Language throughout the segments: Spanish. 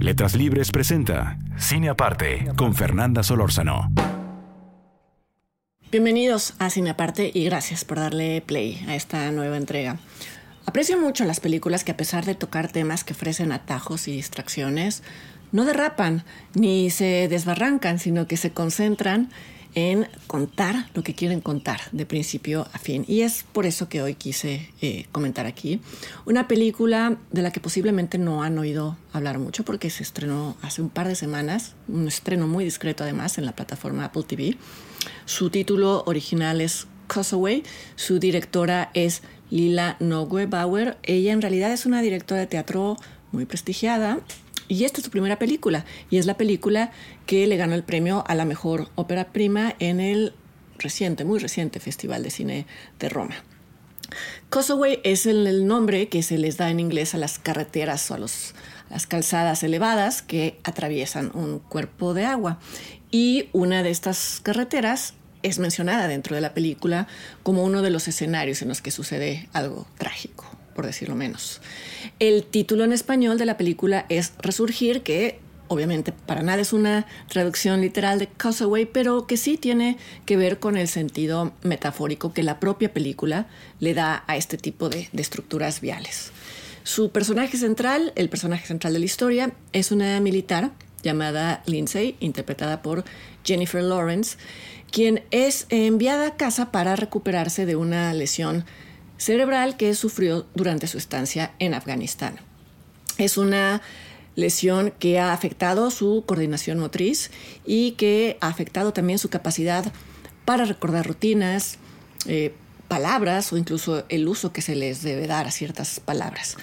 Letras Libres presenta Cine Aparte con Fernanda Solórzano. Bienvenidos a Cine Aparte y gracias por darle play a esta nueva entrega. Aprecio mucho las películas que a pesar de tocar temas que ofrecen atajos y distracciones, no derrapan ni se desbarrancan, sino que se concentran en contar lo que quieren contar de principio a fin. Y es por eso que hoy quise eh, comentar aquí una película de la que posiblemente no han oído hablar mucho porque se estrenó hace un par de semanas, un estreno muy discreto además en la plataforma Apple TV. Su título original es Causeway, su directora es Lila Bauer. Ella en realidad es una directora de teatro muy prestigiada y esta es su primera película. Y es la película que le ganó el premio a la mejor ópera prima en el reciente, muy reciente Festival de Cine de Roma. Causeway es el, nombre que se les da en inglés a las carreteras o a, las calzadas elevadas que atraviesan un cuerpo de agua. Y una de estas carreteras es mencionada dentro de la película como uno de los escenarios en los que sucede algo trágico por decirlo menos. El título en español de la película es Resurgir, que obviamente para nada es una traducción literal de Causeway, pero que sí tiene que ver con el sentido metafórico que la propia película le da a este tipo de, de estructuras viales. Su personaje central, el personaje central de la historia, es una militar llamada Lindsay, interpretada por Jennifer Lawrence, quien es enviada a casa para recuperarse de una lesión cerebral que sufrió durante su estancia en Afganistán. Es una lesión que ha afectado su coordinación motriz y que ha afectado también su capacidad para recordar rutinas, eh, palabras o incluso el uso que se les debe dar a ciertas palabras.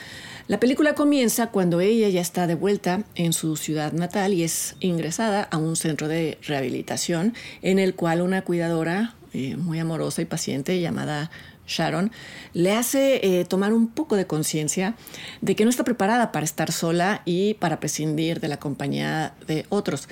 La película comienza cuando ella ya está de vuelta en su ciudad natal y es ingresada a un centro de rehabilitación en el cual una cuidadora eh, muy amorosa y paciente llamada Sharon, le hace eh, tomar un poco de conciencia de que no está preparada para estar sola y para prescindir de la compañía de otros.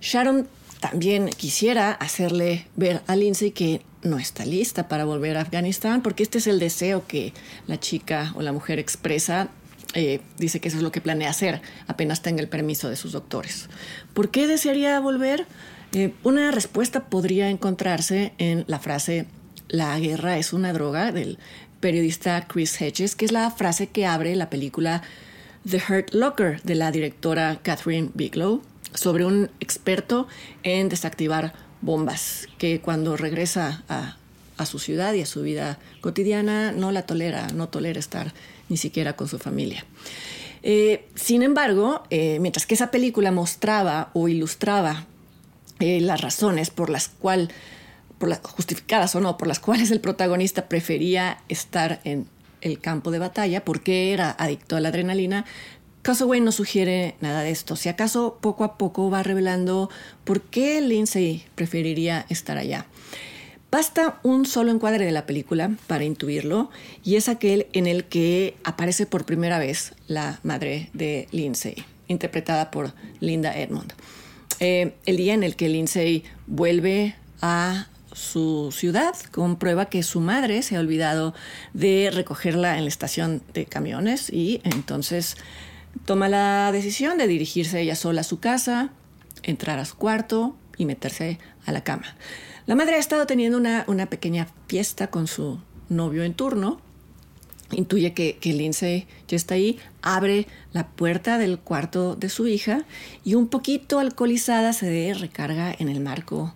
Sharon también quisiera hacerle ver a Lindsay que no está lista para volver a Afganistán, porque este es el deseo que la chica o la mujer expresa. Eh, dice que eso es lo que planea hacer apenas tenga el permiso de sus doctores. ¿Por qué desearía volver? Eh, una respuesta podría encontrarse en la frase la guerra es una droga del periodista Chris Hedges, que es la frase que abre la película The Hurt Locker de la directora Catherine Bigelow sobre un experto en desactivar bombas que cuando regresa a, su ciudad y a su vida cotidiana no la tolera, no tolera estar ni siquiera con su familia. Eh, sin embargo, eh, mientras que esa película mostraba o ilustraba eh, las razones por las cuales por justificadas o no, por las cuales el protagonista prefería estar en el campo de batalla porque era adicto a la adrenalina, Causeway no sugiere nada de esto. Si acaso poco a poco va revelando por qué Lindsay preferiría estar allá. Basta un solo encuadre de la película para intuirlo y es aquel en el que aparece por primera vez la madre de Lindsay, interpretada por Linda Edmond. Eh, el día en el que Lindsay vuelve a su ciudad, comprueba que su madre se ha olvidado de recogerla en la estación de camiones y entonces toma la decisión de dirigirse ella sola a su casa, entrar a su cuarto y meterse a la cama. La madre ha estado teniendo una, pequeña fiesta con su novio en turno. Intuye que, que Lindsay ya está ahí, abre la puerta del cuarto de su hija y un poquito alcoholizada se recarga en el marco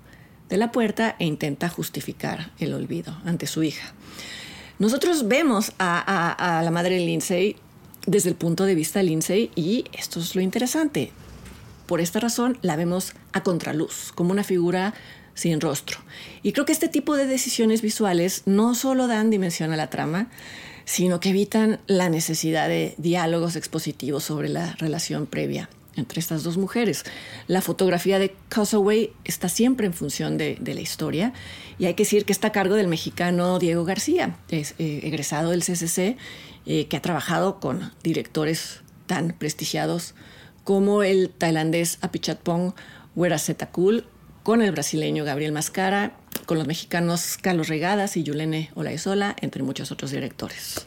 de la puerta e intenta justificar el olvido ante su hija. Nosotros vemos a, la madre de Lindsay desde el punto de vista de Lindsay y esto es lo interesante. Por esta razón la vemos a contraluz, como una figura sin rostro. Y creo que este tipo de decisiones visuales no solo dan dimensión a la trama, sino que evitan la necesidad de diálogos expositivos sobre la relación previa entre estas dos mujeres. La fotografía de Causeway está siempre en función de, la historia y hay que decir que está a cargo del mexicano Diego García, eh, egresado del CCC, eh, que ha trabajado con directores tan prestigiados como el tailandés Apichatpong Weerasetakul, con el brasileño Gabriel Mascara, con los mexicanos Carlos Regadas y Yulene Olaizola, entre muchos otros directores.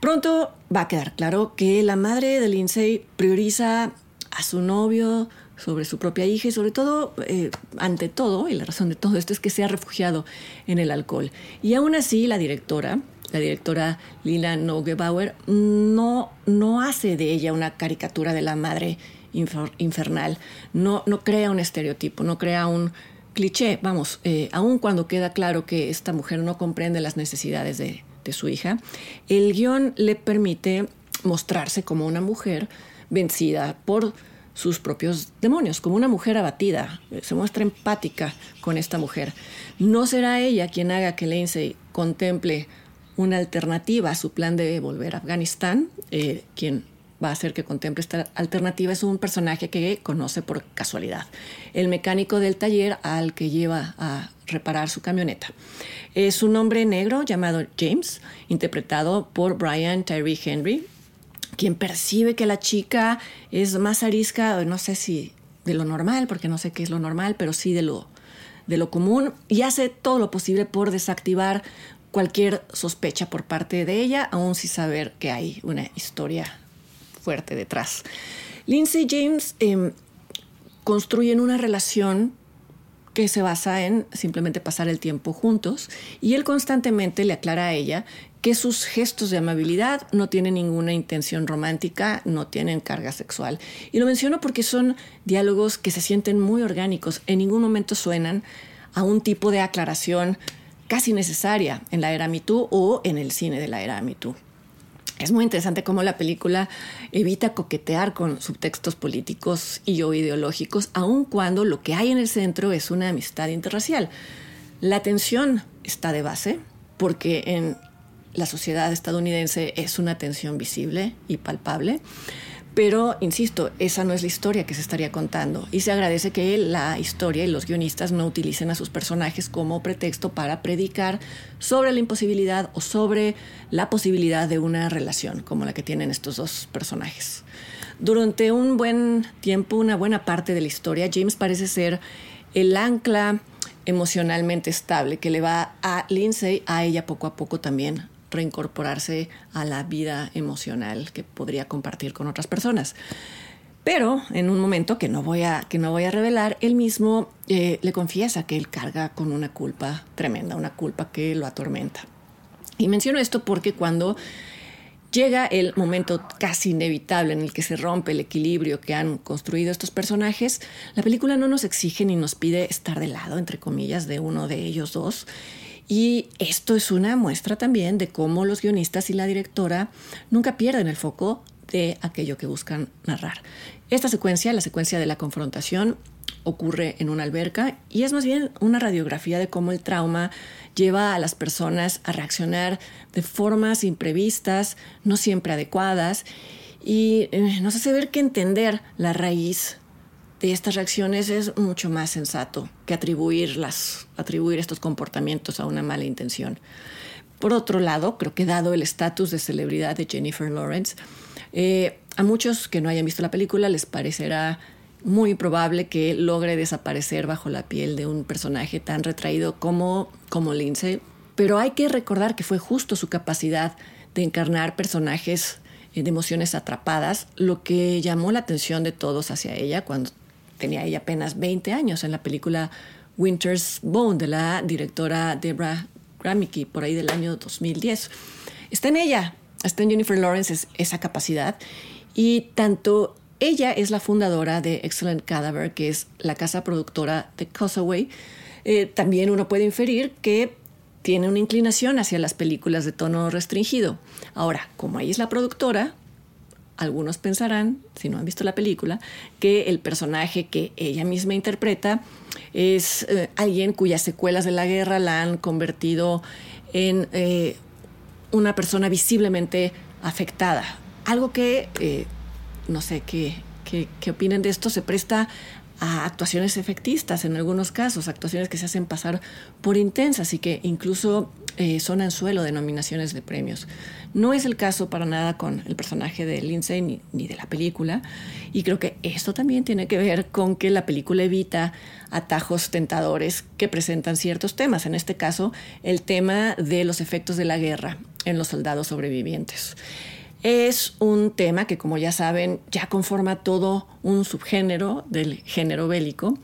Pronto va a quedar claro que la madre de Lindsay prioriza a su novio sobre su propia hija y sobre todo, eh, ante todo, y la razón de todo esto es que se ha refugiado en el alcohol. Y aún así la directora, la directora Lila Nogebauer, no, no hace de ella una caricatura de la madre infernal, no, no crea un estereotipo, no crea un cliché, vamos, eh, aun cuando queda claro que esta mujer no comprende las necesidades de, de su hija, el guion le permite mostrarse como una mujer vencida por sus propios demonios, como una mujer abatida. Se muestra empática con esta mujer. No será ella quien haga que Lindsay contemple una alternativa a su plan de volver a Afganistán. Eh, quien va a hacer que contemple esta alternativa es un personaje que conoce por casualidad, el mecánico del taller al que lleva a reparar su camioneta. Es un hombre negro llamado James, interpretado por Brian Tyree Henry, quien percibe que la chica es más arisca, no sé si de lo normal, porque no sé qué es lo normal, pero sí de lo, de lo común, y hace todo lo posible por desactivar cualquier sospecha por parte de ella, aún sin saber que hay una historia fuerte detrás. Lindsay James eh, construyen una relación que se basa en simplemente pasar el tiempo juntos y él constantemente le aclara a ella que sus gestos de amabilidad no tienen ninguna intención romántica, no tienen carga sexual. Y lo menciono porque son diálogos que se sienten muy orgánicos, en ningún momento suenan a un tipo de aclaración casi necesaria en la era MeToo o en el cine de la era MeToo. Es muy interesante cómo la película evita coquetear con subtextos políticos y o ideológicos, aun cuando lo que hay en el centro es una amistad interracial. La tensión está de base, porque en la sociedad estadounidense es una tensión visible y palpable. Pero, insisto, esa no es la historia que se estaría contando. Y se agradece que la historia y los guionistas no utilicen a sus personajes como pretexto para predicar sobre la imposibilidad o sobre la posibilidad de una relación como la que tienen estos dos personajes. Durante un buen tiempo, una buena parte de la historia, James parece ser el ancla emocionalmente estable que le va a Lindsay, a ella poco a poco también reincorporarse a la vida emocional que podría compartir con otras personas. Pero en un momento que no voy a, que no voy a revelar, él mismo eh, le confiesa que él carga con una culpa tremenda, una culpa que lo atormenta. Y menciono esto porque cuando llega el momento casi inevitable en el que se rompe el equilibrio que han construido estos personajes, la película no nos exige ni nos pide estar de lado, entre comillas, de uno de ellos dos. Y esto es una muestra también de cómo los guionistas y la directora nunca pierden el foco de aquello que buscan narrar. Esta secuencia, la secuencia de la confrontación, ocurre en una alberca y es más bien una radiografía de cómo el trauma lleva a las personas a reaccionar de formas imprevistas, no siempre adecuadas, y eh, nos hace ver que entender la raíz de estas reacciones es mucho más sensato que atribuirlas, atribuir estos comportamientos a una mala intención. Por otro lado, creo que dado el estatus de celebridad de Jennifer Lawrence, eh, a muchos que no hayan visto la película les parecerá muy probable que logre desaparecer bajo la piel de un personaje tan retraído como, como Lindsay, pero hay que recordar que fue justo su capacidad de encarnar personajes eh, de emociones atrapadas lo que llamó la atención de todos hacia ella cuando tenía ella apenas 20 años en la película Winter's Bone de la directora Debra Gramicki, por ahí del año 2010. Está en ella, está en Jennifer Lawrence esa capacidad y tanto ella es la fundadora de Excellent Cadaver, que es la casa productora de Causeway. Eh, también uno puede inferir que tiene una inclinación hacia las películas de tono restringido. Ahora, como ella es la productora, algunos pensarán, si no han visto la película, que el personaje que ella misma interpreta es eh, alguien cuyas secuelas de la guerra la han convertido en eh, una persona visiblemente afectada. Algo que, eh, no sé qué, qué, qué opinen de esto, se presta a actuaciones efectistas en algunos casos, actuaciones que se hacen pasar por intensas y que incluso eh, son anzuelo de nominaciones de premios. No es el caso para nada con el personaje de Lindsay ni, ni, de la película y creo que esto también tiene que ver con que la película evita atajos tentadores que presentan ciertos temas, en este caso el tema de los efectos de la guerra en los soldados sobrevivientes. Es un tema que, como ya saben, ya conforma todo un subgénero del género bélico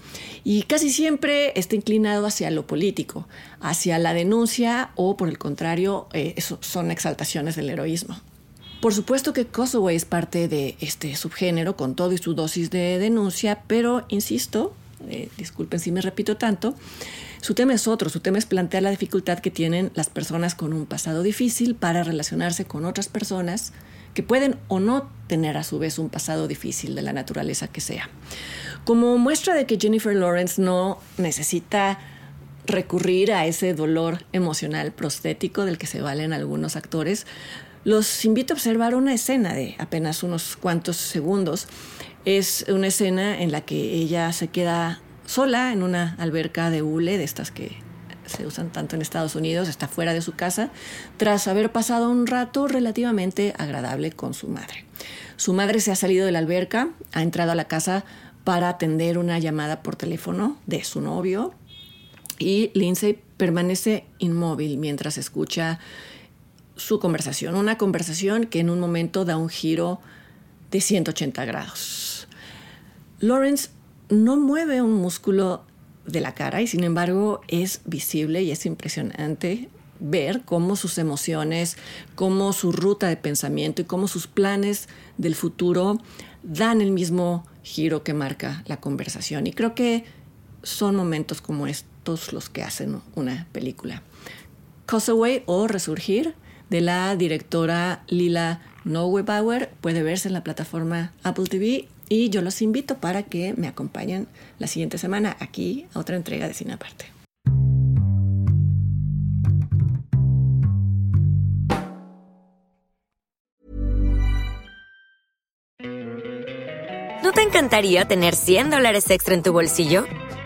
y casi siempre está inclinado hacia lo político, hacia la denuncia o, por el contrario, eh, son exaltaciones del heroísmo. Por supuesto que Kosovo es parte de este subgénero con todo y su dosis de denuncia, pero insisto, eh, disculpen si me repito tanto, su tema es otro, su tema es plantear la dificultad que tienen las personas con un pasado difícil para relacionarse con otras personas que pueden o no tener a su vez un pasado difícil de la naturaleza que sea. Como muestra de que Jennifer Lawrence no necesita recurrir a ese dolor emocional prostético del que se valen algunos actores, los invito a observar una escena de apenas unos cuantos segundos. Es una escena en la que ella se queda sola en una alberca de hule, de estas que se usan tanto en Estados Unidos, está fuera de su casa, tras haber pasado un rato relativamente agradable con su madre. Su madre se ha salido de la alberca, ha entrado a la casa para atender una llamada por teléfono de su novio y Lindsay permanece inmóvil mientras escucha su conversación, una conversación que en un momento da un giro de 180 grados. Lawrence no mueve un músculo de la cara y sin embargo es visible y es impresionante ver cómo sus emociones, cómo su ruta de pensamiento y cómo sus planes del futuro dan el mismo giro que marca la conversación. Y creo que son momentos como estos los que hacen una película. Causeway o Resurgir de la directora Lila Neugebauer puede verse en la plataforma Apple TV y yo los invito para que me acompañen la siguiente semana aquí a otra entrega de Cine Aparte. ¿No te encantaría tener 100 dólares extra en tu bolsillo?